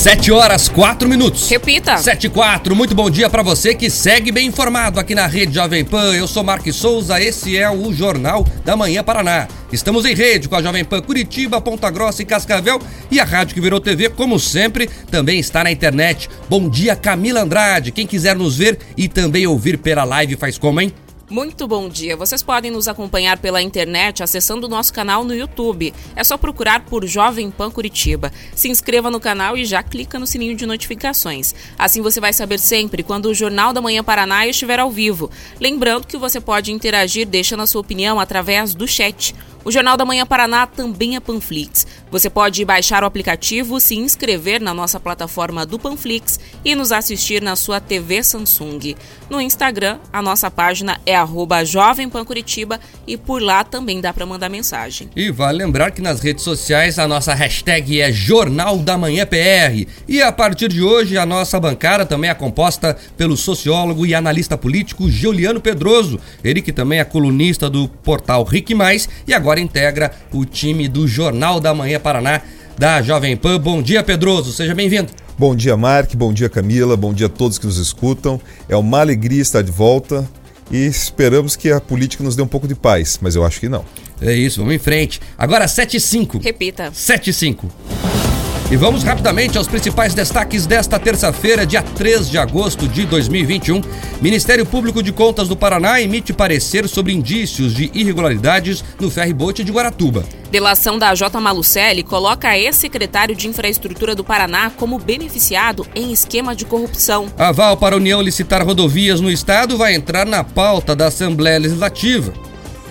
7 horas 4 minutos. Repita. 7 e 4. Muito bom dia para você que segue bem informado aqui na Rede Jovem Pan. Eu sou Marques Souza, esse é o Jornal da Manhã Paraná. Estamos em rede com a Jovem Pan Curitiba, Ponta Grossa e Cascavel e a rádio que virou TV, como sempre, também está na internet. Bom dia, Camila Andrade. Quem quiser nos ver e também ouvir pela live faz como, hein? Muito bom dia. Vocês podem nos acompanhar pela internet acessando o nosso canal no YouTube. É só procurar por Jovem Pan Curitiba. Se inscreva no canal e já clica no sininho de notificações. Assim você vai saber sempre quando o Jornal da Manhã Paraná estiver ao vivo. Lembrando que você pode interagir deixando a sua opinião através do chat. O Jornal da Manhã Paraná também é Panflix. Você pode baixar o aplicativo, se inscrever na nossa plataforma do Panflix e nos assistir na sua TV Samsung. No Instagram, a nossa página é arroba Jovem Pan Curitiba e por lá também dá para mandar mensagem. E vale lembrar que nas redes sociais a nossa hashtag é Jornal da Manhã PR. E a partir de hoje a nossa bancada também é composta pelo sociólogo e analista político Juliano Pedroso, ele que também é colunista do portal Rick Mais e agora agora integra o time do Jornal da Manhã Paraná da Jovem Pan. Bom dia, Pedroso, seja bem-vindo. Bom dia, Mark, bom dia, Camila, bom dia a todos que nos escutam. É uma alegria estar de volta e esperamos que a política nos dê um pouco de paz, mas eu acho que não. É isso, vamos em frente. Agora 7 e 5. Repita. 7 e 5. E vamos rapidamente aos principais destaques desta terça-feira, dia 3 de agosto de 2021. Ministério Público de Contas do Paraná emite parecer sobre indícios de irregularidades no ferryboat de Guaratuba. Delação da J. Malucelli coloca ex-secretário de Infraestrutura do Paraná como beneficiado em esquema de corrupção. Aval para a União licitar rodovias no estado vai entrar na pauta da Assembleia Legislativa.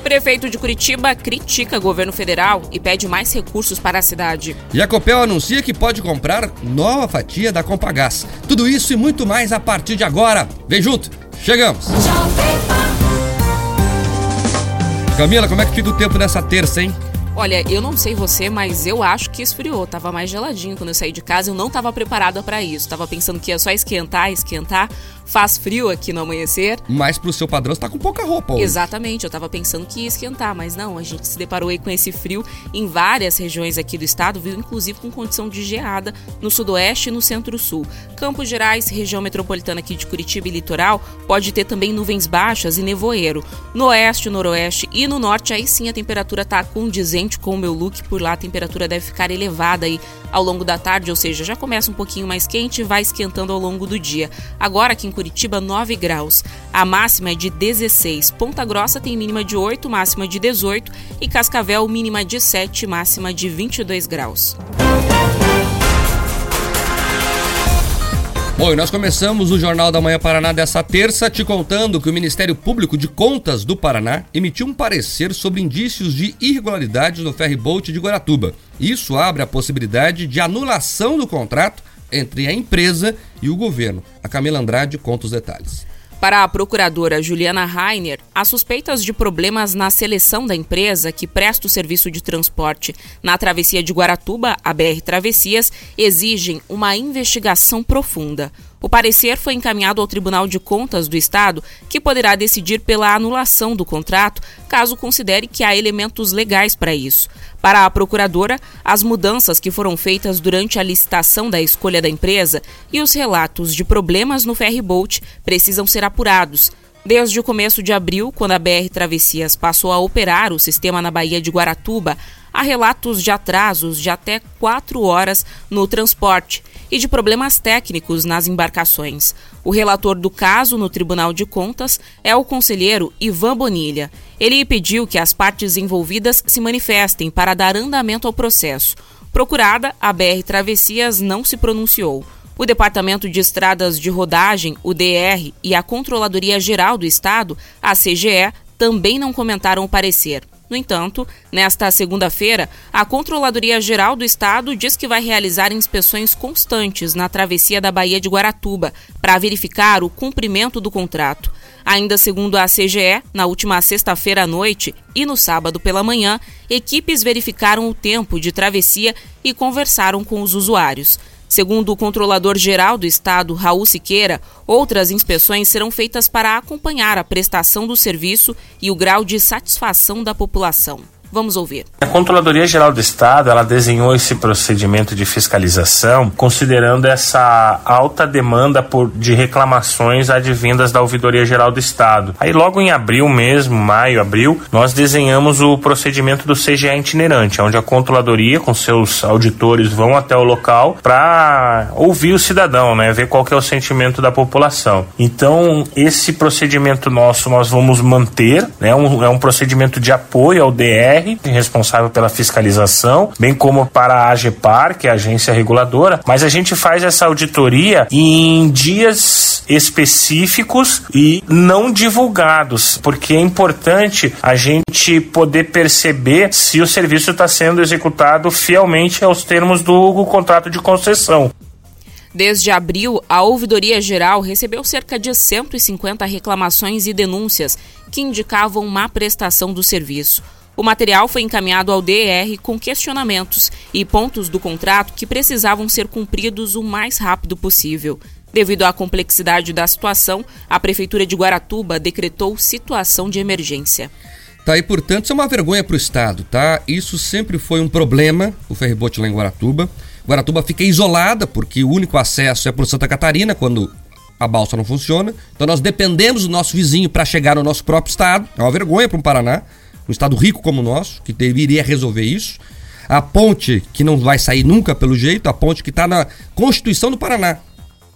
Prefeito de Curitiba critica governo federal e pede mais recursos para a cidade. Jacopel anuncia que pode comprar nova fatia da Compagás. Tudo isso e muito mais a partir de agora. Vem junto, chegamos! Camila, como é que fica o tempo nessa terça, hein? Olha, eu não sei você, mas eu acho que esfriou. Tava mais geladinho quando eu saí de casa. Eu não tava preparada para isso. Tava pensando que ia só esquentar, esquentar. Faz frio aqui no amanhecer. Mas pro seu padrão você tá com pouca roupa hoje. Exatamente, eu tava pensando que ia esquentar, mas não, a gente se deparou aí com esse frio em várias regiões aqui do estado, viu? Inclusive com condição de geada no sudoeste e no centro-sul. Campos Gerais, região metropolitana aqui de Curitiba e litoral, pode ter também nuvens baixas e nevoeiro. No oeste, noroeste e no norte, aí sim a temperatura tá condizente com o meu look, por lá a temperatura deve ficar elevada aí ao longo da tarde, ou seja, já começa um pouquinho mais quente e vai esquentando ao longo do dia. Agora aqui em Curitiba, 9 graus. A máxima é de 16. Ponta Grossa tem mínima de 8, máxima de 18. E Cascavel, mínima de 7, máxima de 22 graus. Bom, e nós começamos o Jornal da Manhã Paraná dessa terça te contando que o Ministério Público de Contas do Paraná emitiu um parecer sobre indícios de irregularidades no ferryboat de Guaratuba. Isso abre a possibilidade de anulação do contrato entre a empresa e o governo. A Camila Andrade conta os detalhes. Para a procuradora Juliana Rainer, as suspeitas de problemas na seleção da empresa que presta o serviço de transporte na travessia de Guaratuba, a BR Travessias, exigem uma investigação profunda. O parecer foi encaminhado ao Tribunal de Contas do Estado, que poderá decidir pela anulação do contrato, caso considere que há elementos legais para isso. Para a procuradora, as mudanças que foram feitas durante a licitação da escolha da empresa e os relatos de problemas no ferryboat precisam ser apurados. Desde o começo de abril, quando a BR Travessias passou a operar o sistema na Baía de Guaratuba, há relatos de atrasos de até quatro horas no transporte e de problemas técnicos nas embarcações. O relator do caso no Tribunal de Contas é o conselheiro Ivan Bonilha. Ele pediu que as partes envolvidas se manifestem para dar andamento ao processo. Procurada, a BR Travessias não se pronunciou. O Departamento de Estradas de Rodagem, o DR, e a Controladoria Geral do Estado, a CGE, também não comentaram o parecer. No entanto, nesta segunda-feira, a Controladoria Geral do Estado diz que vai realizar inspeções constantes na travessia da Baía de Guaratuba para verificar o cumprimento do contrato. Ainda segundo a CGE, na última sexta-feira à noite e no sábado pela manhã, equipes verificaram o tempo de travessia e conversaram com os usuários. Segundo o controlador-geral do estado, Raul Siqueira, outras inspeções serão feitas para acompanhar a prestação do serviço e o grau de satisfação da população. Vamos ouvir. A Controladoria Geral do Estado, ela desenhou esse procedimento de fiscalização considerando essa alta demanda por, de reclamações advindas da Ouvidoria Geral do Estado. Aí logo em abril mesmo, maio, abril, nós desenhamos o procedimento do CGA itinerante, onde a Controladoria com seus auditores vão até o local para ouvir o cidadão, né, ver qual que é o sentimento da população. Então, esse procedimento nosso nós vamos manter, né, um, é um procedimento de apoio ao DR responsável pela fiscalização, bem como para a AGEPAR, que é a agência reguladora, mas a gente faz essa auditoria em dias específicos e não divulgados, porque é importante a gente poder perceber se o serviço está sendo executado fielmente aos termos do contrato de concessão. Desde abril, a Ouvidoria Geral recebeu cerca de 150 reclamações e denúncias que indicavam má prestação do serviço. O material foi encaminhado ao DR com questionamentos e pontos do contrato que precisavam ser cumpridos o mais rápido possível. Devido à complexidade da situação, a Prefeitura de Guaratuba decretou situação de emergência. Tá, e portanto, isso é uma vergonha para o Estado, tá? Isso sempre foi um problema, o ferribote lá em Guaratuba. Guaratuba fica isolada, porque o único acesso é por Santa Catarina, quando a balsa não funciona. Então nós dependemos do nosso vizinho para chegar no nosso próprio estado. É uma vergonha para o Paraná um estado rico como o nosso, que deveria resolver isso. A ponte, que não vai sair nunca pelo jeito, a ponte que está na Constituição do Paraná.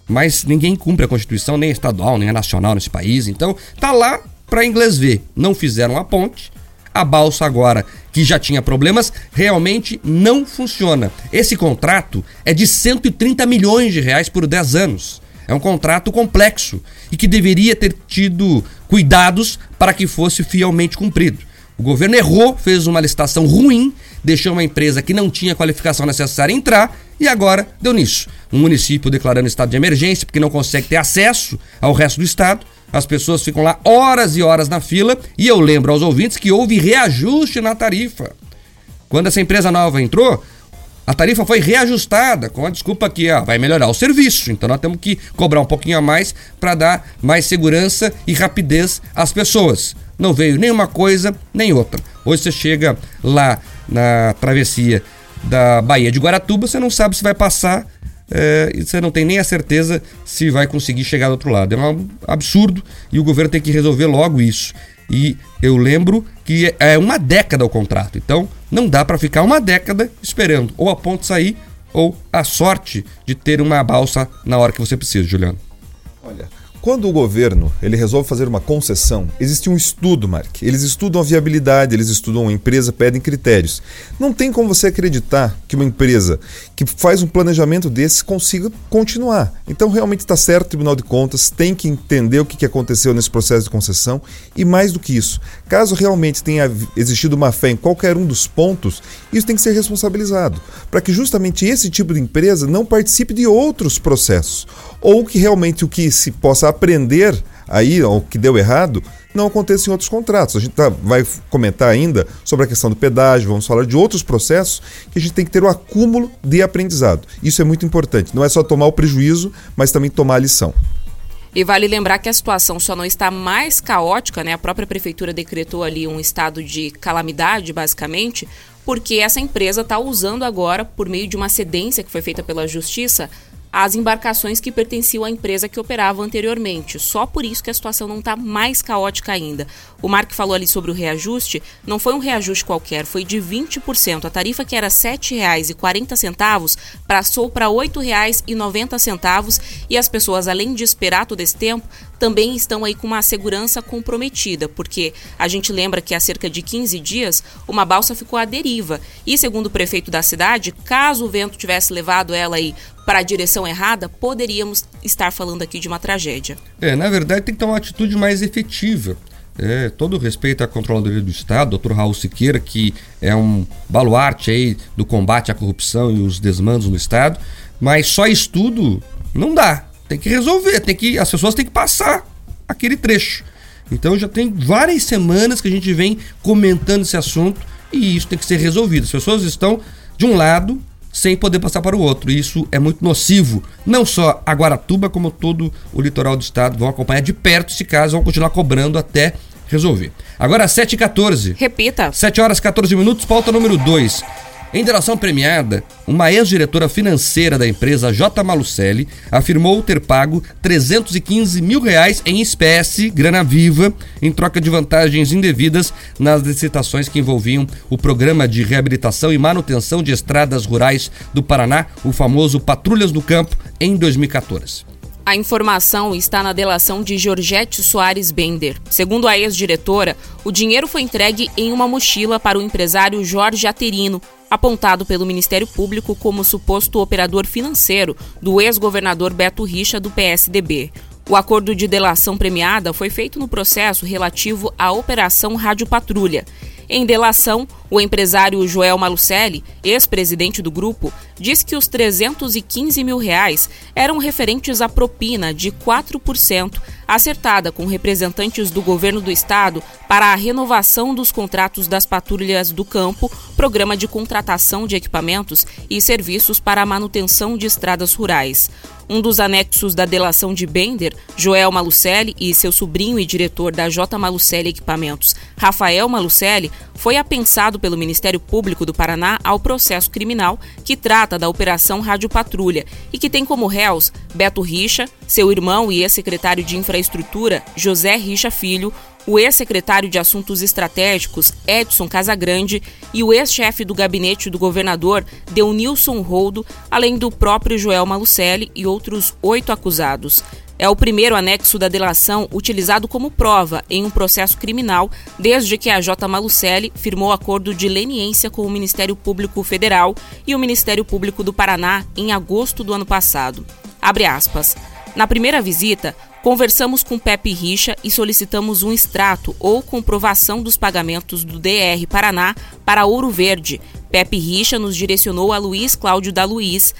Mas ninguém cumpre a Constituição, nem a estadual, nem a nacional nesse país. Então, tá lá para inglês ver. Não fizeram a ponte. A balsa agora, que já tinha problemas, realmente não funciona. Esse contrato é de 130 milhões de reais por 10 anos. É um contrato complexo e que deveria ter tido cuidados para que fosse fielmente cumprido. O governo errou, fez uma licitação ruim, deixou uma empresa que não tinha qualificação necessária entrar e agora deu nisso. Um município declarando estado de emergência porque não consegue ter acesso ao resto do estado. As pessoas ficam lá horas e horas na fila e eu lembro aos ouvintes que houve reajuste na tarifa. Quando essa empresa nova entrou, a tarifa foi reajustada com a desculpa que ó, vai melhorar o serviço. Então nós temos que cobrar um pouquinho a mais para dar mais segurança e rapidez às pessoas. Não veio nem uma coisa nem outra. Hoje você chega lá na travessia da Baía de Guaratuba, você não sabe se vai passar é, e você não tem nem a certeza se vai conseguir chegar do outro lado. É um absurdo e o governo tem que resolver logo isso. E eu lembro que é uma década o contrato, então não dá para ficar uma década esperando ou a ponte sair ou a sorte de ter uma balsa na hora que você precisa, Juliano. Olha, quando o governo ele resolve fazer uma concessão, existe um estudo, Mark. Eles estudam a viabilidade, eles estudam a empresa, pedem critérios. Não tem como você acreditar que uma empresa que faz um planejamento desse consiga continuar. Então, realmente está certo o Tribunal de Contas, tem que entender o que aconteceu nesse processo de concessão e, mais do que isso, caso realmente tenha existido uma fé em qualquer um dos pontos, isso tem que ser responsabilizado, para que justamente esse tipo de empresa não participe de outros processos ou que realmente o que se possa aprender aí, o que deu errado, não aconteça em outros contratos. A gente tá, vai comentar ainda sobre a questão do pedágio, vamos falar de outros processos que a gente tem que ter o um acúmulo de aprendizado. Isso é muito importante. Não é só tomar o prejuízo, mas também tomar a lição. E vale lembrar que a situação só não está mais caótica, né? A própria prefeitura decretou ali um estado de calamidade, basicamente, porque essa empresa está usando agora, por meio de uma cedência que foi feita pela justiça, as embarcações que pertenciam à empresa que operava anteriormente. Só por isso que a situação não está mais caótica ainda. O Mark falou ali sobre o reajuste, não foi um reajuste qualquer, foi de 20%. A tarifa que era R$ 7,40 passou para R$ 8,90 e as pessoas, além de esperar todo esse tempo, também estão aí com uma segurança comprometida, porque a gente lembra que há cerca de 15 dias uma balsa ficou à deriva. E segundo o prefeito da cidade, caso o vento tivesse levado ela aí para a direção errada, poderíamos estar falando aqui de uma tragédia. É, na verdade tem que ter uma atitude mais efetiva. é, todo respeito à Controladoria do Estado, doutor Raul Siqueira, que é um baluarte aí do combate à corrupção e os desmandos no Estado, mas só estudo não dá. Tem que resolver, tem que, as pessoas têm que passar aquele trecho. Então já tem várias semanas que a gente vem comentando esse assunto e isso tem que ser resolvido. As pessoas estão de um lado sem poder passar para o outro. Isso é muito nocivo. Não só a Guaratuba, como todo o litoral do estado vão acompanhar de perto esse caso, vão continuar cobrando até resolver. Agora 7h14. Repita. 7 horas 14 minutos, pauta número 2. Em delação premiada, uma ex-diretora financeira da empresa J. Malucelli afirmou ter pago 315 mil reais em espécie, grana viva, em troca de vantagens indevidas nas licitações que envolviam o programa de reabilitação e manutenção de estradas rurais do Paraná, o famoso Patrulhas do Campo, em 2014. A informação está na delação de Georgette Soares Bender. Segundo a ex-diretora, o dinheiro foi entregue em uma mochila para o empresário Jorge Aterino, apontado pelo Ministério Público como suposto operador financeiro do ex-governador Beto Richa do PSDB. O acordo de delação premiada foi feito no processo relativo à Operação Rádio Patrulha. Em delação, o empresário Joel Malucelli, ex-presidente do grupo, disse que os 315 mil reais eram referentes à propina de 4%, acertada com representantes do governo do estado para a renovação dos contratos das patrulhas do campo, programa de contratação de equipamentos e serviços para a manutenção de estradas rurais. Um dos anexos da delação de Bender, Joel Malucelli e seu sobrinho e diretor da J. Malucelli Equipamentos, Rafael Malucelli, foi apensado pelo Ministério Público do Paraná ao processo criminal que trata da Operação Rádio Patrulha e que tem como réus Beto Richa, seu irmão e ex-secretário de Infraestrutura, José Richa Filho, o ex-secretário de Assuntos Estratégicos, Edson Casagrande, e o ex-chefe do gabinete do governador, Deunilson Roldo, além do próprio Joel Malucelli e outros oito acusados. É o primeiro anexo da delação utilizado como prova em um processo criminal desde que a J. Malucelli firmou acordo de leniência com o Ministério Público Federal e o Ministério Público do Paraná em agosto do ano passado. Abre aspas. Na primeira visita, Conversamos com Pepe Richa e solicitamos um extrato ou comprovação dos pagamentos do DR Paraná para Ouro Verde. Pepe Richa nos direcionou a Luiz Cláudio da Luiz,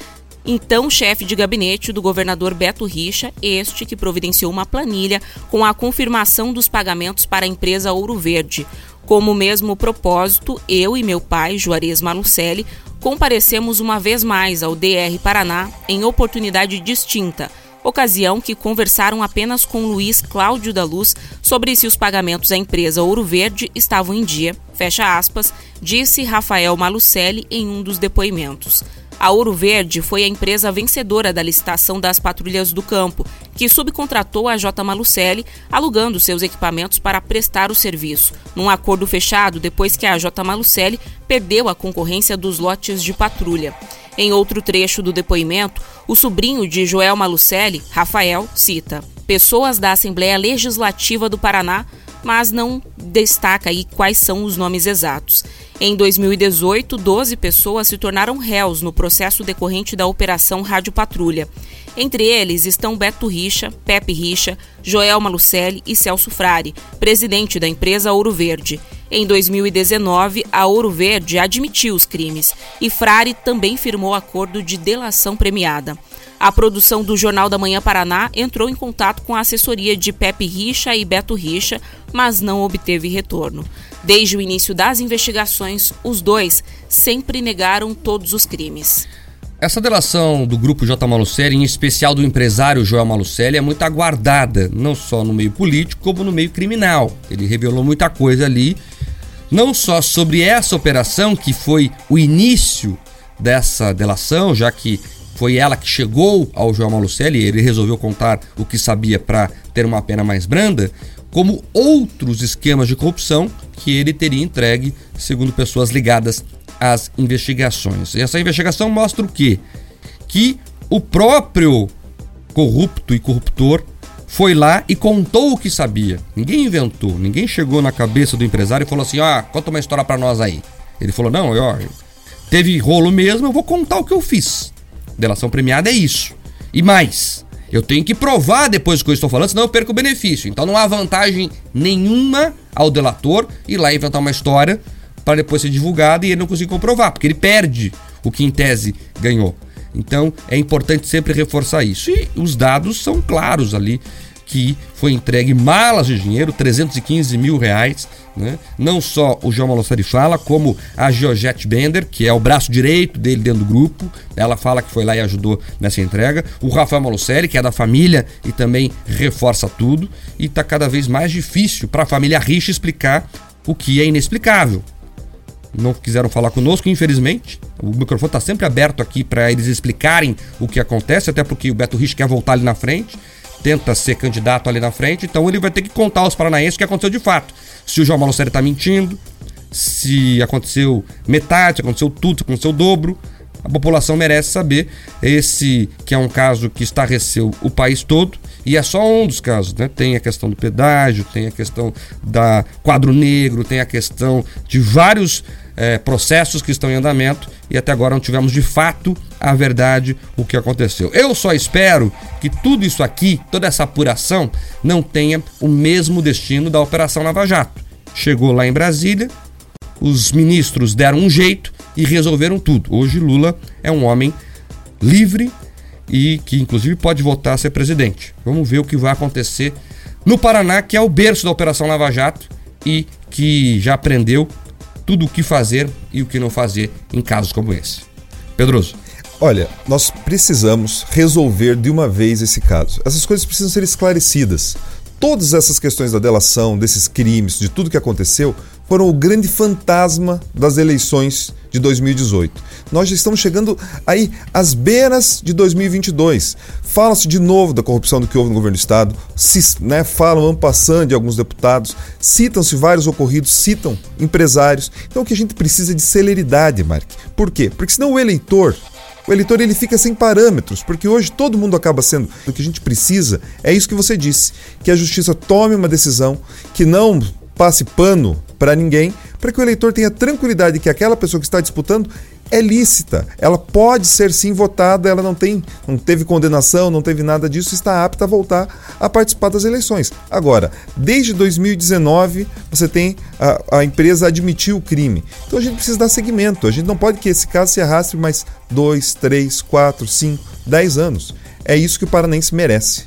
então chefe de gabinete do governador Beto Richa, este que providenciou uma planilha com a confirmação dos pagamentos para a empresa Ouro Verde. Como mesmo propósito, eu e meu pai, Juarez Malucelli, comparecemos uma vez mais ao DR Paraná em oportunidade distinta – ocasião que conversaram apenas com Luiz Cláudio da Luz sobre se os pagamentos à empresa Ouro Verde estavam em dia, fecha aspas, disse Rafael Malucelli em um dos depoimentos. A Ouro Verde foi a empresa vencedora da licitação das patrulhas do campo, que subcontratou a J. Malucelli, alugando seus equipamentos para prestar o serviço, num acordo fechado depois que a J. Malucelli perdeu a concorrência dos lotes de patrulha. Em outro trecho do depoimento, o sobrinho de Joel Malucelli, Rafael, cita: Pessoas da Assembleia Legislativa do Paraná, mas não destaca aí quais são os nomes exatos. Em 2018, 12 pessoas se tornaram réus no processo decorrente da Operação Rádio Patrulha. Entre eles estão Beto Richa, Pepe Richa, Joel Malucelli e Celso Frari, presidente da empresa Ouro Verde. Em 2019, a Ouro Verde admitiu os crimes e Frari também firmou acordo de delação premiada. A produção do Jornal da Manhã Paraná entrou em contato com a assessoria de Pepe Richa e Beto Richa, mas não obteve retorno. Desde o início das investigações, os dois sempre negaram todos os crimes. Essa delação do grupo J. Malucelli, em especial do empresário Joel Malucelli, é muito aguardada, não só no meio político, como no meio criminal. Ele revelou muita coisa ali, não só sobre essa operação, que foi o início dessa delação, já que foi ela que chegou ao Joel Malucelli, ele resolveu contar o que sabia para ter uma pena mais branda, como outros esquemas de corrupção que ele teria entregue, segundo pessoas ligadas as investigações. E essa investigação mostra o quê? Que o próprio corrupto e corruptor foi lá e contou o que sabia. Ninguém inventou, ninguém chegou na cabeça do empresário e falou assim: "Ah, conta uma história para nós aí". Ele falou: "Não, ó, teve rolo mesmo, eu vou contar o que eu fiz". Delação premiada é isso. E mais, Eu tenho que provar depois do que eu estou falando, senão eu perco o benefício. Então não há vantagem nenhuma ao delator ir lá inventar uma história para depois ser divulgada e ele não conseguir comprovar, porque ele perde o que em tese ganhou. Então é importante sempre reforçar isso. E os dados são claros ali que foi entregue malas de dinheiro, 315 mil reais. Né? Não só o João Malossari fala, como a Georgette Bender, que é o braço direito dele dentro do grupo. Ela fala que foi lá e ajudou nessa entrega. O Rafael Malossari, que é da família e também reforça tudo. E está cada vez mais difícil para a família Richa explicar o que é inexplicável. Não quiseram falar conosco, infelizmente. O microfone está sempre aberto aqui para eles explicarem o que acontece, até porque o Beto Rich quer voltar ali na frente tenta ser candidato ali na frente, então ele vai ter que contar aos paranaenses o que aconteceu de fato. Se o João Malocério está mentindo, se aconteceu metade, se aconteceu tudo, se aconteceu o dobro. A população merece saber. Esse que é um caso que estarreceu o país todo e é só um dos casos, né? Tem a questão do pedágio, tem a questão da quadro negro, tem a questão de vários é, processos que estão em andamento e até agora não tivemos de fato a verdade, o que aconteceu. Eu só espero que tudo isso aqui, toda essa apuração, não tenha o mesmo destino da Operação Lava Jato. Chegou lá em Brasília, os ministros deram um jeito e resolveram tudo. Hoje Lula é um homem livre e que inclusive pode voltar a ser presidente. Vamos ver o que vai acontecer no Paraná, que é o berço da Operação Lava Jato e que já aprendeu tudo o que fazer e o que não fazer em casos como esse. Pedroso. Olha, nós precisamos resolver de uma vez esse caso. Essas coisas precisam ser esclarecidas. Todas essas questões da delação, desses crimes, de tudo que aconteceu, foram o grande fantasma das eleições de 2018. Nós já estamos chegando aí às beiras de 2022. Fala-se de novo da corrupção do que houve no governo do estado, se, né, falam ampassando de alguns deputados, citam-se vários ocorridos, citam empresários. Então o que a gente precisa é de celeridade, Mark. Por quê? Porque senão o eleitor o eleitor ele fica sem parâmetros, porque hoje todo mundo acaba sendo. O que a gente precisa é isso que você disse: que a justiça tome uma decisão, que não passe pano para ninguém, para que o eleitor tenha tranquilidade que aquela pessoa que está disputando é lícita. Ela pode ser sim votada, ela não tem, não teve condenação, não teve nada disso, está apta a voltar a participar das eleições. Agora, desde 2019, você tem a, a empresa admitiu o crime. Então a gente precisa dar seguimento. A gente não pode que esse caso se arraste mais dois, três, quatro, cinco, dez anos. É isso que o Paranense merece.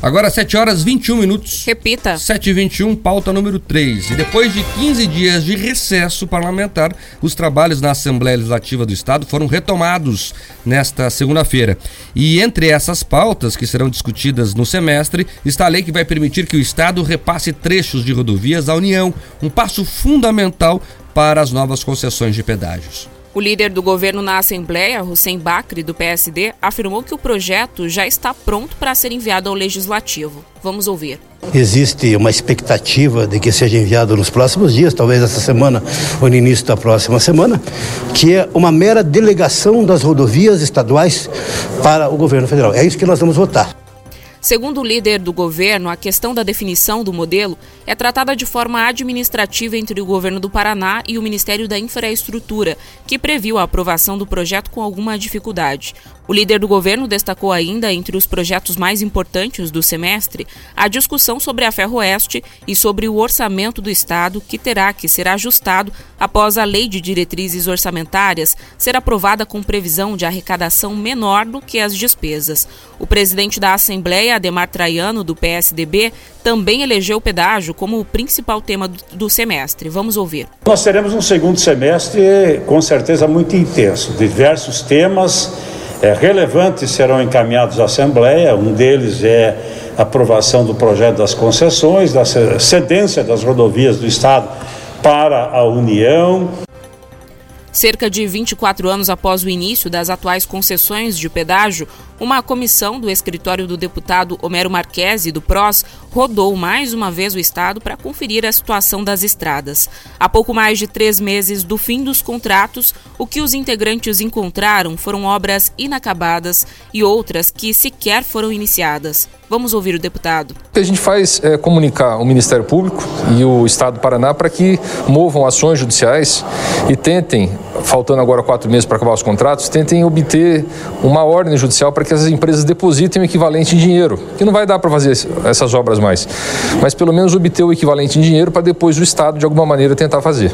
Agora 7 horas 21 minutos. Repita. 7 e 21 pauta número 3. E depois de 15 dias de recesso parlamentar, os trabalhos na Assembleia Legislativa do Estado foram retomados nesta segunda-feira. E entre essas pautas que serão discutidas no semestre está a lei que vai permitir que o Estado repasse trechos de rodovias à União, um passo fundamental para as novas concessões de pedágios. O líder do governo na Assembleia, Hussein Bakri, do PSD, afirmou que o projeto já está pronto para ser enviado ao Legislativo. Vamos ouvir. Existe uma expectativa de que seja enviado nos próximos dias, talvez essa semana ou no início da próxima semana, que é uma mera delegação das rodovias estaduais para o governo federal. É isso que nós vamos votar. Segundo o líder do governo, a questão da definição do modelo é tratada de forma administrativa entre o governo do Paraná e o Ministério da Infraestrutura, que previu a aprovação do projeto com alguma dificuldade. O líder do governo destacou ainda, entre os projetos mais importantes do semestre, a discussão sobre a Ferroeste e sobre o orçamento do Estado, que terá que ser ajustado após a Lei de Diretrizes Orçamentárias ser aprovada com previsão de arrecadação menor do que as despesas. O presidente da Assembleia, Ademar Traiano, do PSDB, também elegeu o pedágio como o principal tema do semestre. Vamos ouvir. Nós teremos um segundo semestre com certeza muito intenso, diversos temas é, relevantes serão encaminhados à Assembleia, um deles é a aprovação do projeto das concessões, da cedência das rodovias do Estado para a União. Cerca de 24 anos após o início das atuais concessões de pedágio, uma comissão do escritório do deputado Homero Marquesi, do PROS, rodou mais uma vez o Estado para conferir a situação das estradas. Há pouco mais de três meses do fim dos contratos, o que os integrantes encontraram foram obras inacabadas e outras que sequer foram iniciadas. Vamos ouvir o deputado. O que a gente faz é comunicar o Ministério Público e o Estado do Paraná para que movam ações judiciais e tentem, faltando agora quatro meses para acabar os contratos, tentem obter uma ordem judicial para que as empresas depositem o equivalente em dinheiro, que não vai dar para fazer essas obras mais, mas pelo menos obter o equivalente em dinheiro para depois o Estado, de alguma maneira, tentar fazer.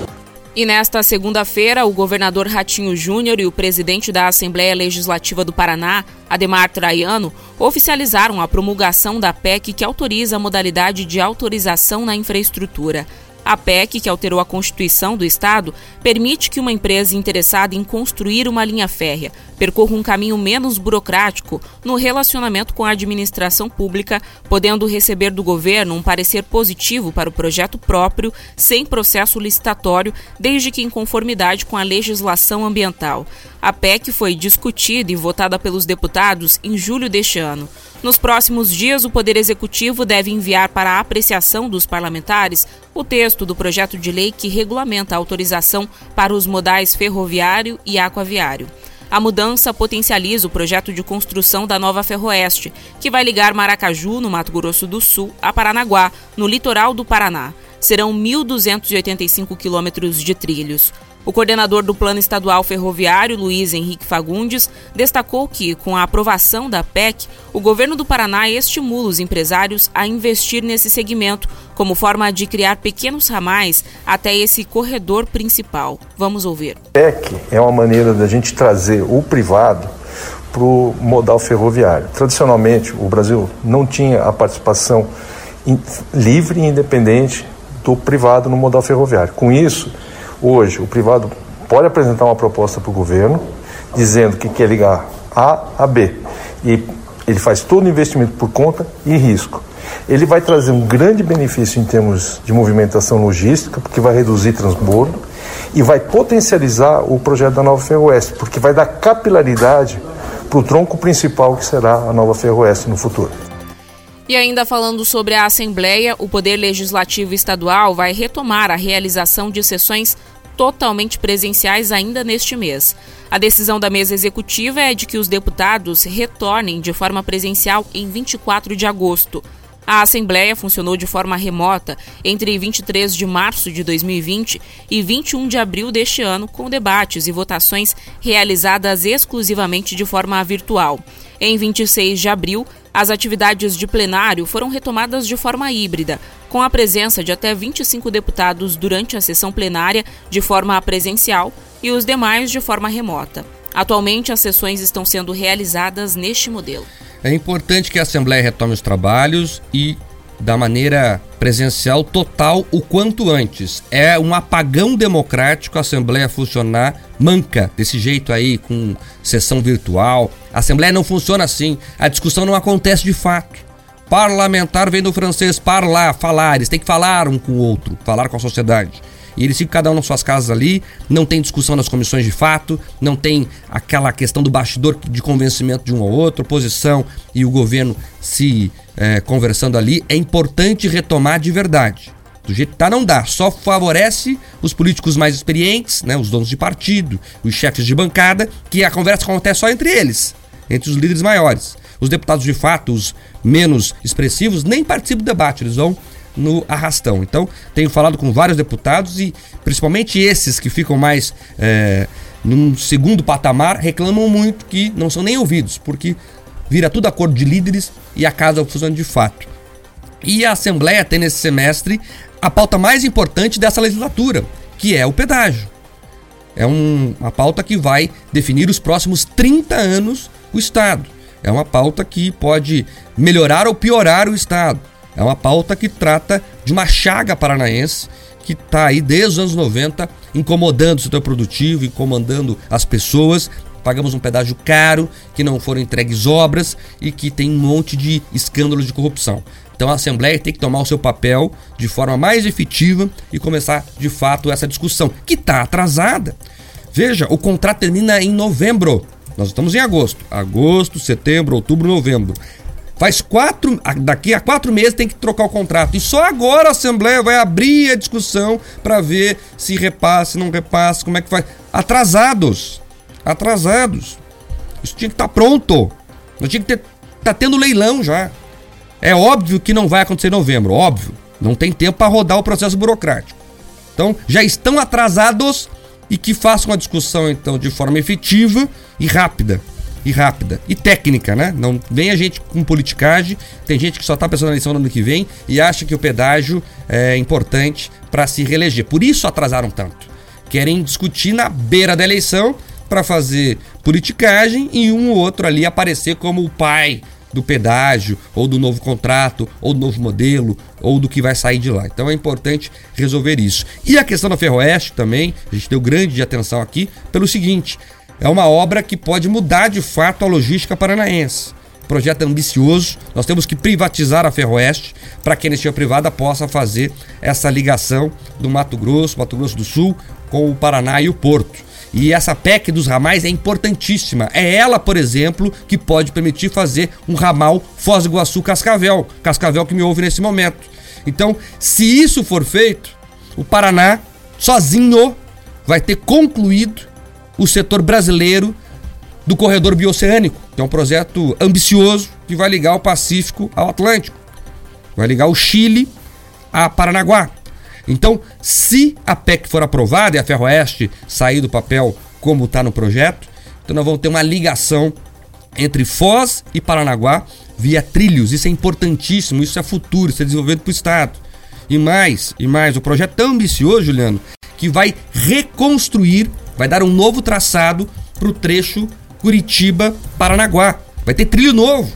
E nesta segunda-feira, o governador Ratinho Júnior e o presidente da Assembleia Legislativa do Paraná, Ademar Traiano, oficializaram a promulgação da PEC que autoriza a modalidade de autorização na infraestrutura. A PEC, que alterou a Constituição do Estado, permite que uma empresa interessada em construir uma linha férrea percorra um caminho menos burocrático no relacionamento com a administração pública, podendo receber do governo um parecer positivo para o projeto próprio, sem processo licitatório, desde que em conformidade com a legislação ambiental. A PEC foi discutida e votada pelos deputados em julho deste ano. Nos próximos dias, o Poder Executivo deve enviar para a apreciação dos parlamentares o texto do projeto de lei que regulamenta a autorização para os modais ferroviário e aquaviário. A mudança potencializa o projeto de construção da nova Ferroeste, que vai ligar Maracaju, no Mato Grosso do Sul, a Paranaguá, no litoral do Paraná. Serão 1.285 quilômetros de trilhos. O coordenador do Plano Estadual Ferroviário, Luiz Henrique Fagundes, destacou que, com a aprovação da PEC, o governo do Paraná estimula os empresários a investir nesse segmento, como forma de criar pequenos ramais até esse corredor principal. Vamos ouvir. PEC é uma maneira da gente trazer o privado para o modal ferroviário. Tradicionalmente, o Brasil não tinha a participação livre e independente do privado no modal ferroviário. Com isso, Hoje, o privado pode apresentar uma proposta para o governo dizendo que quer ligar A a B e ele faz todo o investimento por conta e risco. Ele vai trazer um grande benefício em termos de movimentação logística, porque vai reduzir transbordo e vai potencializar o projeto da Nova Ferroeste, porque vai dar capilaridade para o tronco principal que será a Nova Ferroeste no futuro. E ainda falando sobre a Assembleia, o Poder Legislativo Estadual vai retomar a realização de sessões totalmente presenciais ainda neste mês. A decisão da mesa executiva é de que os deputados retornem de forma presencial em 24 de agosto. A Assembleia funcionou de forma remota entre 23 de março de 2020 e 21 de abril deste ano, com debates e votações realizadas exclusivamente de forma virtual. Em 26 de abril, as atividades de plenário foram retomadas de forma híbrida, com a presença de até 25 deputados durante a sessão plenária de forma presencial e os demais de forma remota. Atualmente, as sessões estão sendo realizadas neste modelo. É importante que a Assembleia retome os trabalhos e da maneira presencial total o quanto antes. É um apagão democrático a Assembleia funcionar manca desse jeito aí, com sessão virtual. A Assembleia não funciona assim. A discussão não acontece de fato. Parlamentar vem do francês parlar, falar. Eles têm que falar um com o outro, falar com a sociedade. E eles ficam cada um nas suas casas ali, não tem discussão nas comissões de fato, não tem aquela questão do bastidor de convencimento de um ou outro, oposição e o governo se é, conversando ali. É importante retomar de verdade. Do jeito que tá, não dá. Só favorece os políticos mais experientes, né, os donos de partido, os chefes de bancada, que a conversa acontece só entre eles, entre os líderes maiores. Os deputados de fato, os menos expressivos, nem participam do debate, eles vão no arrastão. Então, tenho falado com vários deputados e principalmente esses que ficam mais é, num segundo patamar reclamam muito que não são nem ouvidos, porque vira tudo acordo de líderes e a casa funciona de fato. E a Assembleia tem nesse semestre a pauta mais importante dessa legislatura, que é o pedágio. É um, uma pauta que vai definir os próximos 30 anos o Estado. É uma pauta que pode melhorar ou piorar o Estado. É uma pauta que trata de uma chaga paranaense que está aí desde os anos 90 incomodando o setor produtivo, incomodando as pessoas. Pagamos um pedágio caro, que não foram entregues obras e que tem um monte de escândalos de corrupção. Então a Assembleia tem que tomar o seu papel de forma mais efetiva e começar de fato essa discussão, que está atrasada. Veja, o contrato termina em novembro. Nós estamos em agosto. Agosto, setembro, outubro, novembro. Faz quatro. Daqui a quatro meses tem que trocar o contrato. E só agora a Assembleia vai abrir a discussão para ver se repassa, se não repassa, como é que faz. Atrasados. Atrasados. Isso tinha que estar tá pronto. Não tinha que ter. Tá tendo leilão já. É óbvio que não vai acontecer em novembro, óbvio. Não tem tempo para rodar o processo burocrático. Então, já estão atrasados e que façam a discussão então de forma efetiva e rápida. E rápida. E técnica, né? Não vem a gente com politicagem. Tem gente que só tá pensando na eleição no ano que vem e acha que o pedágio é importante para se reeleger. Por isso atrasaram tanto. Querem discutir na beira da eleição para fazer politicagem e um ou outro ali aparecer como o pai do pedágio, ou do novo contrato, ou do novo modelo, ou do que vai sair de lá. Então é importante resolver isso. E a questão da Ferroeste também, a gente deu grande atenção aqui, pelo seguinte: é uma obra que pode mudar de fato a logística paranaense. projeto ambicioso, nós temos que privatizar a Ferroeste para que a iniciativa privada possa fazer essa ligação do Mato Grosso, Mato Grosso do Sul, com o Paraná e o Porto. E essa PEC dos ramais é importantíssima. É ela, por exemplo, que pode permitir fazer um ramal Foz do Iguaçu Cascavel. Cascavel que me ouve nesse momento. Então, se isso for feito, o Paraná sozinho vai ter concluído o setor brasileiro do corredor bioceânico, que é um projeto ambicioso que vai ligar o Pacífico ao Atlântico. Vai ligar o Chile a Paranaguá. Então, se a PEC for aprovada e a Ferroeste sair do papel como está no projeto, então nós vamos ter uma ligação entre Foz e Paranaguá via trilhos. Isso é importantíssimo, isso é futuro, isso é desenvolvimento para o Estado. E mais, e mais, o projeto é tão ambicioso, Juliano, que vai reconstruir, vai dar um novo traçado para o trecho Curitiba-Paranaguá. Vai ter trilho novo.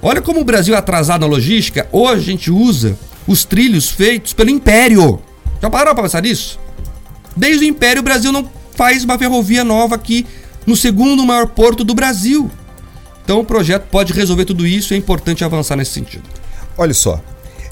Olha como o Brasil é atrasado na logística. Hoje a gente usa os trilhos feitos pelo Império. Já pararam para pensar nisso? Desde o Império, o Brasil não faz uma ferrovia nova aqui no segundo maior porto do Brasil. Então o projeto pode resolver tudo isso é importante avançar nesse sentido. Olha só,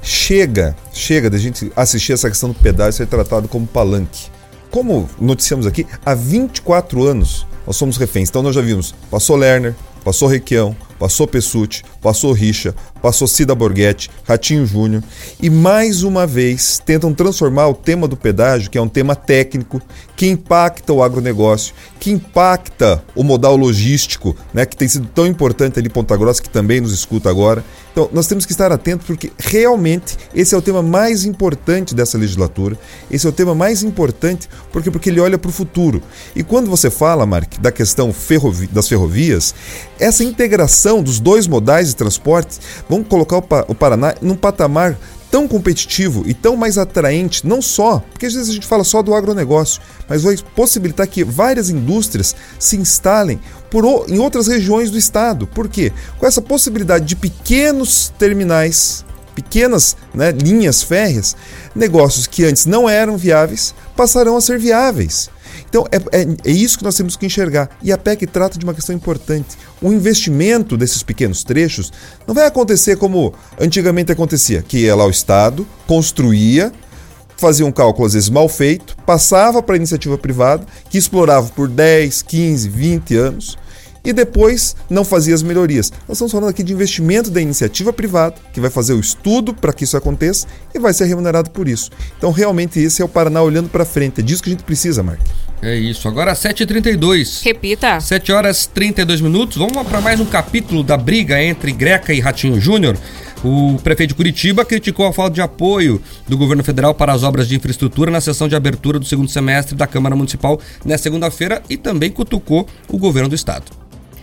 chega, chega da gente assistir essa questão do pedágio ser tratado como palanque. Como noticiamos aqui, há 24 anos nós somos reféns. Então nós já vimos, passou Lerner, passou Requião, passou Pessuti, passou Richa, passou Cida Borghetti, Ratinho Júnior e mais uma vez tentam transformar o tema do pedágio, que é um tema técnico, que impacta o agronegócio, que impacta o modal logístico, né, que tem sido tão importante ali Ponta Grossa, que também nos escuta agora. Então, nós temos que estar atentos porque realmente esse é o tema mais importante dessa legislatura. Esse é o tema mais importante porque, porque ele olha para o futuro. E quando você fala, Mark, da questão ferrovi das ferrovias, essa integração dos dois modais de transporte vão colocar o, pa o Paraná num patamar tão competitivo e tão mais atraente, não só, porque às vezes a gente fala só do agronegócio, mas vai possibilitar que várias indústrias se instalem por, em outras regiões do estado. Por quê? Com essa possibilidade de pequenos terminais, pequenas né, linhas férreas, negócios que antes não eram viáveis passarão a ser viáveis. Então é, é, é, isso que nós temos que enxergar. E a PEC trata de uma questão importante. O investimento desses pequenos trechos não vai acontecer como antigamente acontecia, que ia lá o Estado, construía, fazia um cálculo às vezes mal feito, passava para a iniciativa privada, que explorava por 10, 15, 20 anos e depois não fazia as melhorias. Nós estamos falando aqui de investimento da iniciativa privada, que vai fazer o estudo para que isso aconteça e vai ser remunerado por isso. Então, realmente, esse é o Paraná olhando para frente. É disso que a gente precisa, Mark. É isso. Agora 7h32. Repita. 7 horas 32 minutos. Vamos para mais um capítulo da briga entre Greca e Ratinho Júnior. O prefeito de Curitiba criticou a falta de apoio do governo federal para as obras de infraestrutura na sessão de abertura do segundo semestre da Câmara Municipal nesta segunda-feira e também cutucou o governo do estado.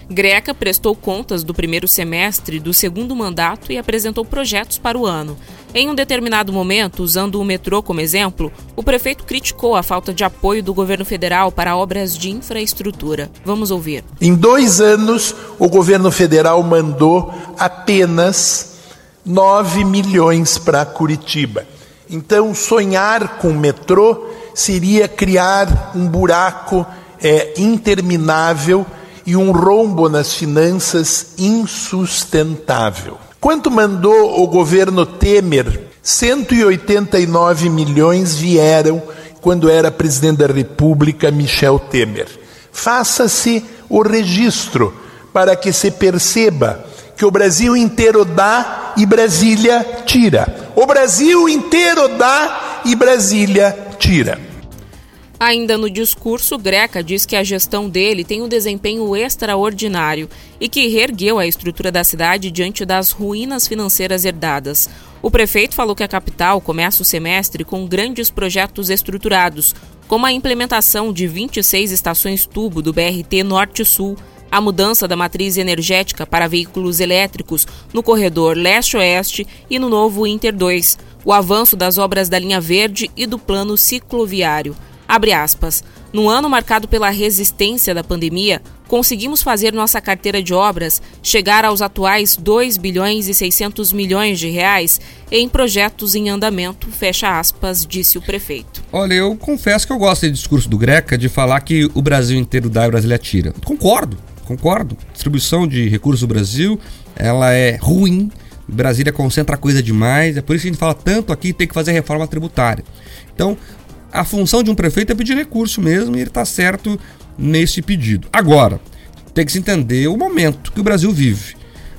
Greca prestou contas do primeiro semestre do segundo mandato e apresentou projetos para o ano. Em um determinado momento, usando o metrô como exemplo, o prefeito criticou a falta de apoio do governo federal para obras de infraestrutura. Vamos ouvir. Em dois anos, o governo federal mandou apenas 9 milhões para Curitiba. Então, sonhar com metrô seria criar um buraco é, interminável e um rombo nas finanças insustentável. Quanto mandou o governo Temer? 189 milhões vieram quando era presidente da República Michel Temer. Faça-se o registro para que se perceba que o Brasil inteiro dá e Brasília tira. O Brasil inteiro dá e Brasília tira. Ainda no discurso, Greca diz que a gestão dele tem um desempenho extraordinário e que reergueu a estrutura da cidade diante das ruínas financeiras herdadas. O prefeito falou que a capital começa o semestre com grandes projetos estruturados, como a implementação de 26 estações tubo do BRT Norte-Sul, a mudança da matriz energética para veículos elétricos no corredor leste-oeste e no novo Inter 2, o avanço das obras da linha verde e do plano cicloviário. Abre aspas. No ano marcado pela resistência da pandemia, conseguimos fazer nossa carteira de obras chegar aos atuais 2 bilhões e 600 milhões de reais em projetos em andamento, fecha aspas, disse o prefeito. Olha, eu confesso que eu gosto desse discurso do Greca de falar que o Brasil inteiro dá e o Brasília tira. Concordo, concordo. Distribuição de recursos do Brasil, ela é ruim. Brasília concentra coisa demais, é por isso que a gente fala tanto aqui tem que fazer reforma tributária. Então, a função de um prefeito é pedir recurso mesmo e ele está certo nesse pedido. Agora, tem que se entender o momento que o Brasil vive.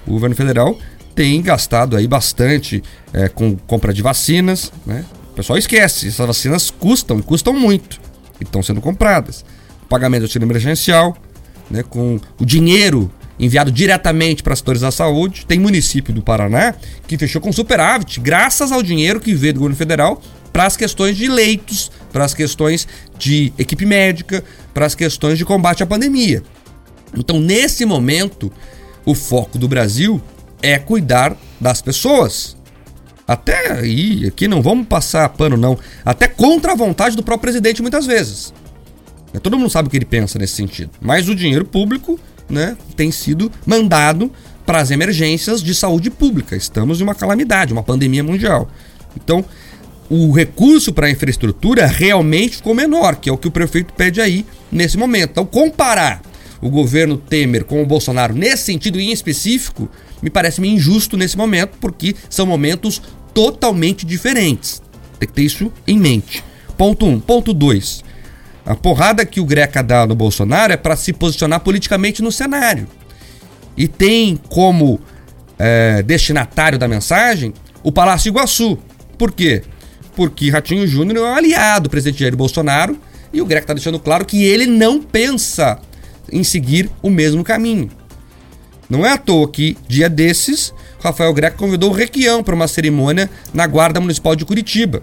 O governo federal tem gastado aí bastante é, com compra de vacinas, né? O pessoal esquece, essas vacinas custam, custam muito e estão sendo compradas. pagamento do auxílio emergencial, né, com o dinheiro enviado diretamente para setores da saúde. Tem município do Paraná que fechou com superávit, graças ao dinheiro que veio do governo federal para as questões de leitos, para as questões de equipe médica, para as questões de combate à pandemia. Então, nesse momento, o foco do Brasil é cuidar das pessoas. Até aí, aqui não vamos passar pano, não. Até contra a vontade do próprio presidente, muitas vezes. Todo mundo sabe o que ele pensa nesse sentido. Mas o dinheiro público né, tem sido mandado para as emergências de saúde pública. Estamos em uma calamidade, uma pandemia mundial. Então, o recurso para a infraestrutura realmente ficou menor, que é o que o prefeito pede aí nesse momento. Então, comparar o governo Temer com o Bolsonaro nesse sentido em específico, me parece meio injusto nesse momento, porque são momentos totalmente diferentes. Tem que ter isso em mente. Ponto 1. Um. Ponto 2. A porrada que o Greca dá no Bolsonaro é para se posicionar politicamente no cenário. E tem como é, destinatário da mensagem o Palácio Iguaçu. Por quê? Porque Ratinho Júnior é um aliado do presidente Jair Bolsonaro e o Greco está deixando claro que ele não pensa em seguir o mesmo caminho. Não é à toa que, dia desses, Rafael Greco convidou o Requião para uma cerimônia na Guarda Municipal de Curitiba.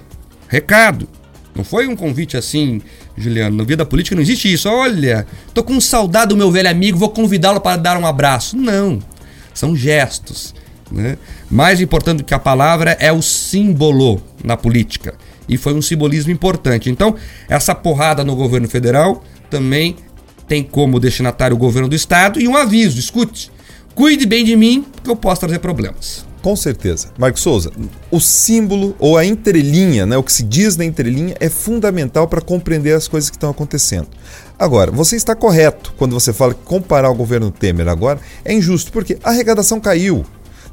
Recado. Não foi um convite assim, Juliano. Na vida política não existe isso. Olha, tô com saudade do meu velho amigo, vou convidá-lo para dar um abraço. Não. São gestos. Né? Mais importante do que a palavra é o símbolo na política. E foi um simbolismo importante. Então, essa porrada no governo federal também tem como destinatário o governo do estado e um aviso: escute, cuide bem de mim, porque eu posso trazer problemas. Com certeza. Marcos Souza, o símbolo ou a entrelinha, né, o que se diz na entrelinha, é fundamental para compreender as coisas que estão acontecendo. Agora, você está correto quando você fala que comparar o governo Temer agora é injusto, porque a arrecadação caiu,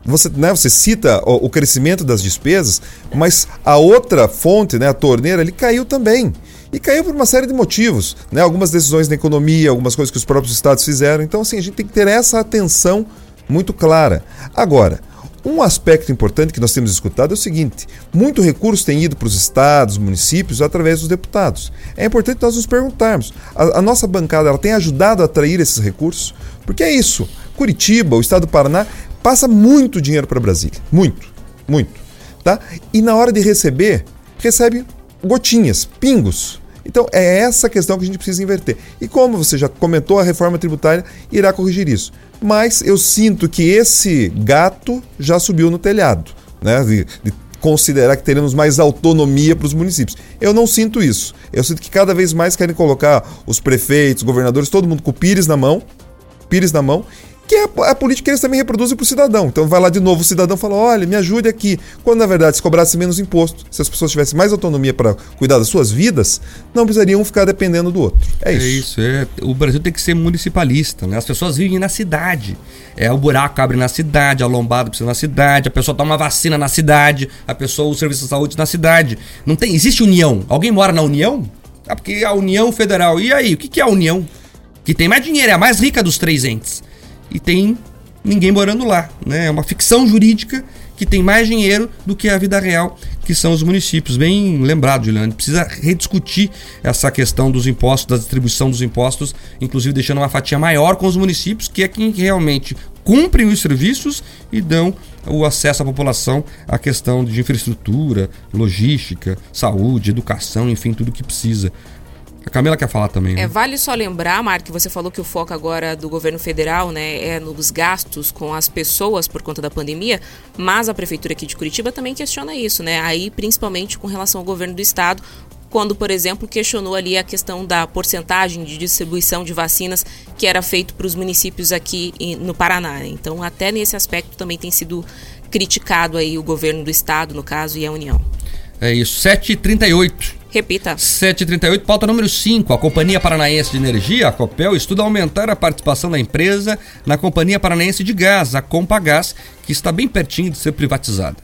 você, né, você cita o, o, crescimento das despesas, mas a outra fonte, né, a torneira, ele caiu também. E caiu por uma série de motivos, né? Algumas decisões na economia, algumas coisas que os próprios estados fizeram. Então, assim, a gente tem que ter essa atenção muito clara. Agora, um aspecto importante que nós temos escutado é o seguinte: muito recurso tem ido para os estados, municípios, através dos deputados. É importante nós nos perguntarmos: a, a nossa bancada ela tem ajudado a atrair esses recursos? Porque é isso. Curitiba, o estado do Paraná, passa muito dinheiro para Brasília. Muito, muito. Tá? E na hora de receber, recebe gotinhas, pingos. Então é essa questão que a gente precisa inverter. E como você já comentou, a reforma tributária irá corrigir isso. Mas eu sinto que esse gato já subiu no telhado, né? De, de considerar que teremos mais autonomia para os municípios. Eu não sinto isso. Eu sinto que cada vez mais querem colocar os prefeitos, governadores, todo mundo com o pires na mão, pires na mão, que é a política que eles também reproduzem para o cidadão. Então vai lá de novo o cidadão fala: olha, me ajude aqui. Quando na verdade se cobrasse menos imposto, se as pessoas tivessem mais autonomia para cuidar das suas vidas, não precisariam ficar dependendo do outro. É isso. É isso. É. O Brasil tem que ser municipalista. Né? As pessoas vivem na cidade. É, o buraco abre na cidade, a lombada precisa na cidade, a pessoa toma vacina na cidade, a pessoa o serviço de saúde na cidade. Não tem, existe união. Alguém mora na União? Ah, porque a União Federal. E aí, o que é a União? Que tem mais dinheiro, é a mais rica dos três entes e tem ninguém morando lá. Né? É uma ficção jurídica que tem mais dinheiro do que a vida real, que são os municípios. Bem lembrado, Juliano. Precisa rediscutir essa questão dos impostos, da distribuição dos impostos, inclusive deixando uma fatia maior com os municípios, que é quem realmente cumprem os serviços e dão o acesso à população à questão de infraestrutura, logística, saúde, educação, enfim, tudo que precisa. A Camila quer falar também. Né? É, vale só lembrar, Mark, que você falou que o foco agora do governo federal né, é nos gastos com as pessoas por conta da pandemia, mas a prefeitura aqui de Curitiba também questiona isso, né? Aí, principalmente com relação ao governo do estado, quando, por exemplo, questionou ali a questão da porcentagem de distribuição de vacinas que era feito para os municípios aqui no Paraná. Né? Então, até nesse aspecto também tem sido criticado aí o governo do estado, no caso, e a União. É isso, 7h38. Repita. 738, pauta número 5. A Companhia Paranaense de Energia, a COPEL, estuda aumentar a participação da empresa na Companhia Paranaense de Gás, a Compagás, que está bem pertinho de ser privatizada.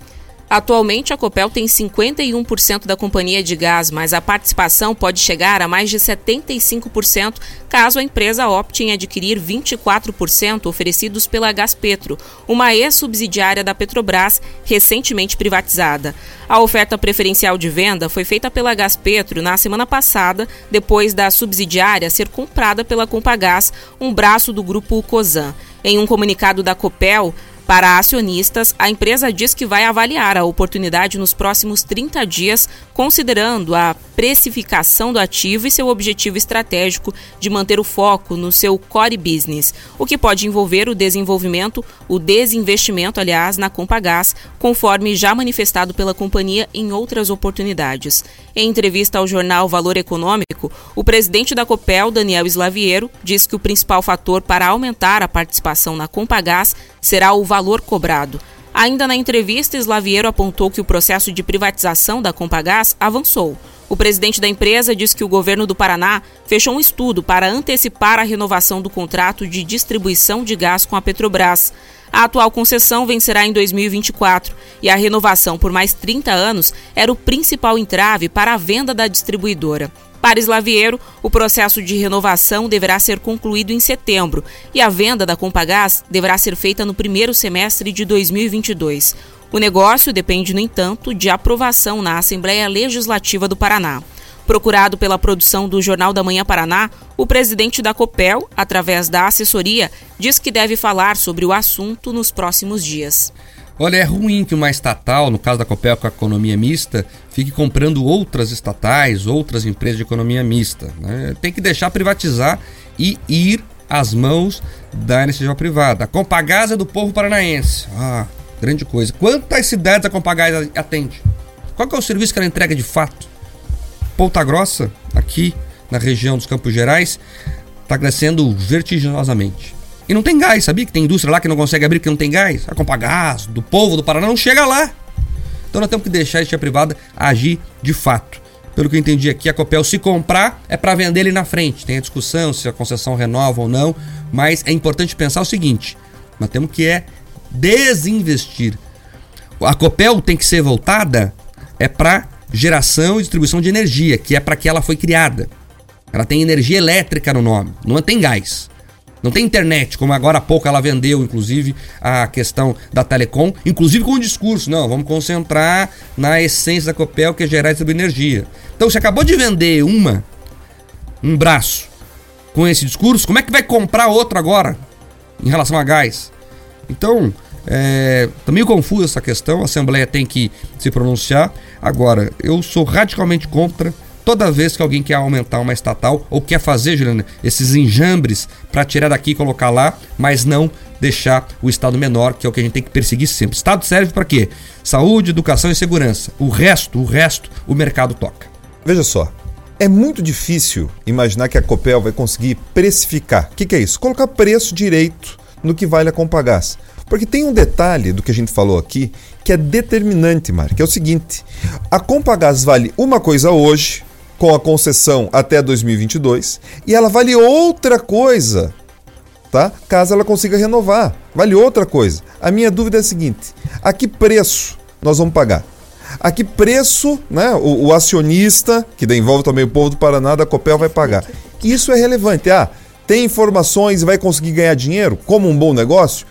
Atualmente, a Copel tem 51% da companhia de gás, mas a participação pode chegar a mais de 75% caso a empresa opte em adquirir 24% oferecidos pela Gaspetro, uma ex-subsidiária da Petrobras, recentemente privatizada. A oferta preferencial de venda foi feita pela Gaspetro na semana passada, depois da subsidiária ser comprada pela Compagás, um braço do grupo Cosan. Em um comunicado da Copel, para acionistas, a empresa diz que vai avaliar a oportunidade nos próximos 30 dias, considerando a precificação do ativo e seu objetivo estratégico de manter o foco no seu core business, o que pode envolver o desenvolvimento, o desinvestimento, aliás, na Compagás, conforme já manifestado pela companhia em outras oportunidades. Em entrevista ao jornal Valor Econômico, o presidente da Copel, Daniel Slaviero, diz que o principal fator para aumentar a participação na Compagás será o valor cobrado. Ainda na entrevista, Slaviero apontou que o processo de privatização da Compagás avançou. O presidente da empresa diz que o governo do Paraná fechou um estudo para antecipar a renovação do contrato de distribuição de gás com a Petrobras. A atual concessão vencerá em 2024 e a renovação por mais 30 anos era o principal entrave para a venda da distribuidora. Para Slaviero, o processo de renovação deverá ser concluído em setembro e a venda da Compagás deverá ser feita no primeiro semestre de 2022. O negócio depende, no entanto, de aprovação na Assembleia Legislativa do Paraná. Procurado pela produção do Jornal da Manhã Paraná, o presidente da Copel, através da assessoria, diz que deve falar sobre o assunto nos próximos dias. Olha, é ruim que uma estatal, no caso da Copel com a economia mista, fique comprando outras estatais, outras empresas de economia mista. Né? Tem que deixar privatizar e ir às mãos da iniciativa privada. A Compagás é do povo paranaense. Ah, grande coisa. Quantas cidades a Compagás atende? Qual é o serviço que ela entrega de fato? Ponta Grossa, aqui na região dos Campos Gerais, está crescendo vertiginosamente. E não tem gás, sabia que tem indústria lá que não consegue abrir porque não tem gás? A Compagás, do povo do Paraná, não chega lá. Então nós temos que deixar a iniciativa privada agir de fato. Pelo que eu entendi aqui, a Copel se comprar é para vender ele na frente. Tem a discussão se a concessão renova ou não, mas é importante pensar o seguinte: nós temos que é desinvestir. A Copel tem que ser voltada é para geração e distribuição de energia, que é para que ela foi criada. Ela tem energia elétrica no nome, não tem gás. Não tem internet, como agora há pouco ela vendeu, inclusive, a questão da telecom, inclusive com o discurso. Não, vamos concentrar na essência da Copel, que é gerar e distribuir energia. Então, você acabou de vender uma, um braço, com esse discurso, como é que vai comprar outro agora, em relação a gás? Então, é, tá meio confusa essa questão, a Assembleia tem que se pronunciar. Agora, eu sou radicalmente contra toda vez que alguém quer aumentar uma estatal ou quer fazer, Juliana, esses enjambres para tirar daqui e colocar lá, mas não deixar o Estado menor, que é o que a gente tem que perseguir sempre. Estado serve para quê? Saúde, educação e segurança. O resto, o resto, o mercado toca. Veja só, é muito difícil imaginar que a Copel vai conseguir precificar. O que, que, é isso? Colocar preço direito no que vale a Compagás. Porque tem um detalhe do que a gente falou aqui que é determinante, Mar, que é o seguinte: a Compagás vale uma coisa hoje, com a concessão até 2022 e ela vale outra coisa, tá? Caso ela consiga renovar, vale outra coisa. A minha dúvida é a seguinte: a que preço nós vamos pagar? A que preço, né, o, o acionista, que envolve também o povo do Paraná, da Copel, vai pagar? Isso é relevante. Ah, tem informações e vai conseguir ganhar dinheiro como um bom negócio?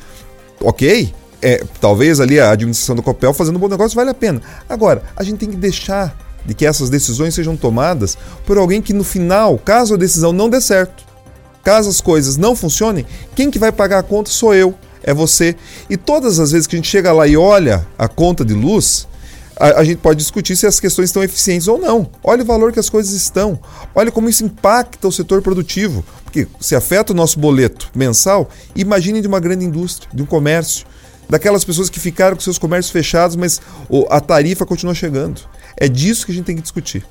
Ok, é, talvez ali a administração do Copel fazendo um bom negócio vale a pena. Agora, a gente tem que deixar de que essas decisões sejam tomadas por alguém que no final, caso a decisão não dê certo, caso as coisas não funcionem, quem que vai pagar a conta sou eu, é você. E todas as vezes que a gente chega lá e olha a conta de luz, a, a, gente pode discutir se as questões estão eficientes ou não. Olha o valor que as coisas estão. Olha como isso impacta o setor produtivo. Porque se afeta o nosso boleto mensal, imagine de uma grande indústria, de um comércio, daquelas pessoas que ficaram com seus comércios fechados, mas a tarifa continua chegando. É disso que a gente tem que discutir.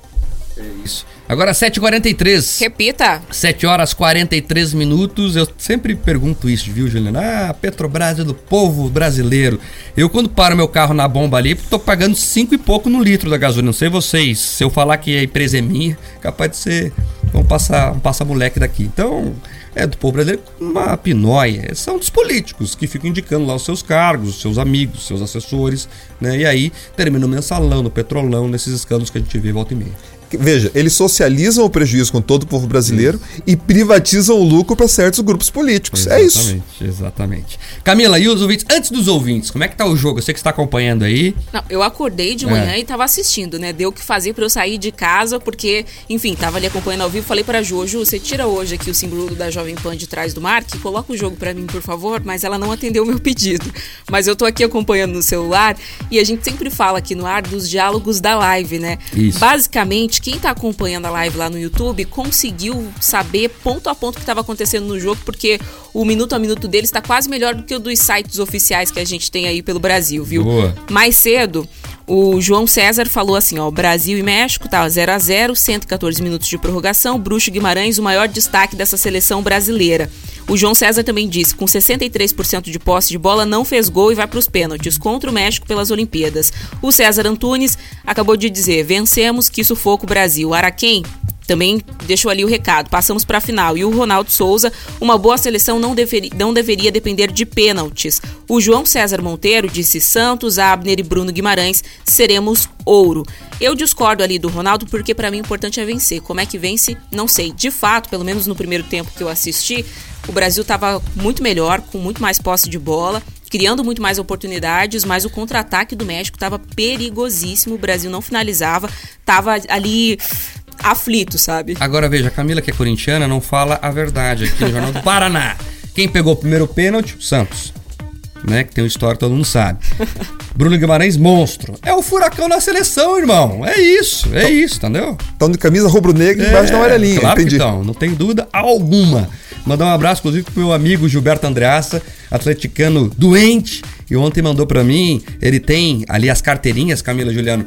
É isso. Agora 7h43. Repita. 7 horas 43 minutos. Eu sempre pergunto isso, viu, Juliana? Ah, Petrobras é do povo brasileiro. Eu, quando paro meu carro na bomba ali, tô pagando 5 e pouco no litro da gasolina. Não sei vocês. Se eu falar que a empresa é minha, capaz de ser. Vamos passar, vamos passar moleque daqui. Então, é do povo brasileiro uma pinóia. São dos políticos que ficam indicando lá os seus cargos, os seus amigos, os seus assessores, né? E aí termina o mensalão, no petrolão, nesses escândalos que a gente vê volta e meia. Veja, eles socializam o prejuízo com todo o povo brasileiro isso. e privatizam o lucro para certos grupos políticos. Exatamente, é isso. Exatamente. Camila, e os ouvintes? Antes dos ouvintes, como é que tá o jogo? Eu sei que está acompanhando aí. Não, eu acordei de manhã é. e estava assistindo, né? Deu o que fazer para eu sair de casa, porque, enfim, tava ali acompanhando ao vivo. Falei para Ju, Ju, você tira hoje aqui o símbolo da Jovem Pan de trás do mar, que coloca o jogo para mim, por favor. Mas ela não atendeu o meu pedido. Mas eu tô aqui acompanhando no celular e a gente sempre fala aqui no ar dos diálogos da live, né? Isso. Basicamente, quem está acompanhando a live lá no YouTube conseguiu saber ponto a ponto o que estava acontecendo no jogo, porque o minuto a minuto deles está quase melhor do que o dos sites oficiais que a gente tem aí pelo Brasil, viu? Boa. Mais cedo, o João César falou assim, ó, Brasil e México tá 0 a 0, 114 minutos de prorrogação, Bruxo Guimarães o maior destaque dessa seleção brasileira. O João César também disse, com 63% de posse de bola, não fez gol e vai para os pênaltis contra o México pelas Olimpíadas. O César Antunes acabou de dizer: vencemos, que sufoco Brasil. Araquém também deixou ali o recado. Passamos para a final. E o Ronaldo Souza, uma boa seleção não, deveri, não deveria depender de pênaltis. O João César Monteiro disse: Santos, Abner e Bruno Guimarães seremos ouro. Eu discordo ali do Ronaldo porque para mim o importante é vencer. Como é que vence? Não sei. De fato, pelo menos no primeiro tempo que eu assisti, o Brasil estava muito melhor, com muito mais posse de bola, criando muito mais oportunidades, mas o contra-ataque do México estava perigosíssimo. O Brasil não finalizava, estava ali aflito, sabe? Agora veja, a Camila, que é corintiana, não fala a verdade aqui no Jornal do Paraná. Quem pegou o primeiro pênalti? O Santos. Né, que tem uma história todo mundo sabe. Bruno Guimarães, monstro. É o furacão na seleção, irmão. É isso, é isso, entendeu? Estão de camisa rubro-negra é, embaixo da amarelinha. Claro entendi. que estão, não tem dúvida alguma. Mandar um abraço, inclusive, pro meu amigo Gilberto Andreassa, atleticano doente. E ontem mandou para mim, ele tem ali as carteirinhas, Camila Juliano,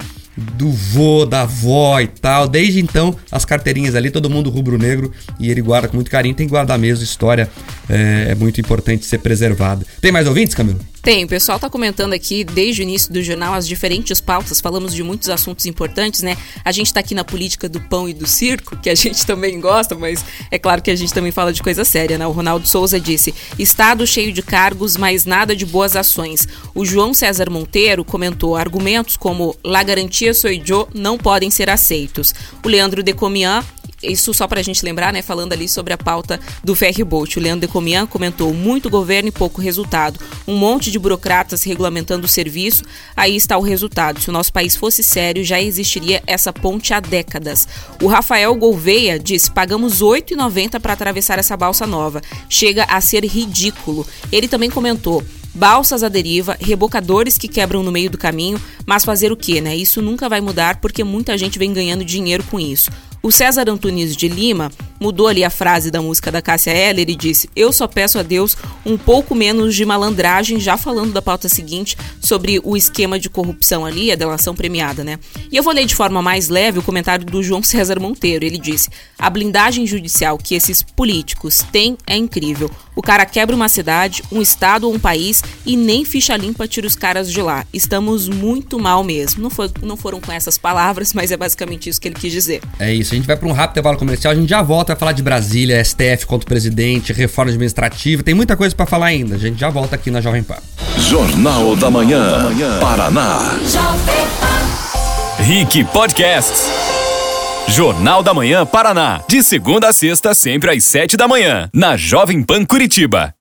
do vô, da avó e tal. Desde então, as carteirinhas ali, todo mundo rubro-negro e ele guarda com muito carinho. Tem que guardar mesmo, história é, é muito importante ser preservada. Tem mais ouvintes, Camilo? Tem, o pessoal está comentando aqui desde o início do jornal as diferentes pautas, falamos de muitos assuntos importantes, né? A gente está aqui na política do pão e do circo, que a gente também gosta, mas é claro que a gente também fala de coisa séria, né? O Ronaldo Souza disse: Estado cheio de cargos, mas nada de boas ações. O João César Monteiro comentou argumentos como La garantia sou eu não podem ser aceitos. O Leandro Decomian isso só para a gente lembrar, né? Falando ali sobre a pauta do Ferryboat. O Leandro Decomian comentou: muito governo e pouco resultado. Um monte de burocratas regulamentando o serviço, aí está o resultado. Se o nosso país fosse sério, já existiria essa ponte há décadas. O Rafael Gouveia disse: pagamos R$ 8,90 para atravessar essa balsa nova. Chega a ser ridículo. Ele também comentou balsas à deriva, rebocadores que quebram no meio do caminho, mas fazer o que, né? Isso nunca vai mudar porque muita gente vem ganhando dinheiro com isso. O César Antunes de Lima mudou ali a frase da música da Cássia Eller e disse: Eu só peço a Deus um pouco menos de malandragem, já falando da pauta seguinte sobre o esquema de corrupção ali, a delação premiada, né? E eu vou ler de forma mais leve o comentário do João César Monteiro. Ele disse: A blindagem judicial que esses políticos têm é incrível. O cara quebra uma cidade, um estado ou um país e nem ficha limpa tira os caras de lá. Estamos muito mal mesmo. Não, foi, não foram com essas palavras, mas é basicamente isso que ele quis dizer. É isso. A gente vai para um rápido intervalo comercial. A gente já volta a falar de Brasília, STF contra o presidente, reforma administrativa. Tem muita coisa para falar ainda. A gente já volta aqui na Jovem Pan. Jornal da Manhã, Paraná. Rick Podcasts. Jornal da Manhã Paraná. De segunda a sexta, sempre às sete da manhã. Na Jovem Pan Curitiba.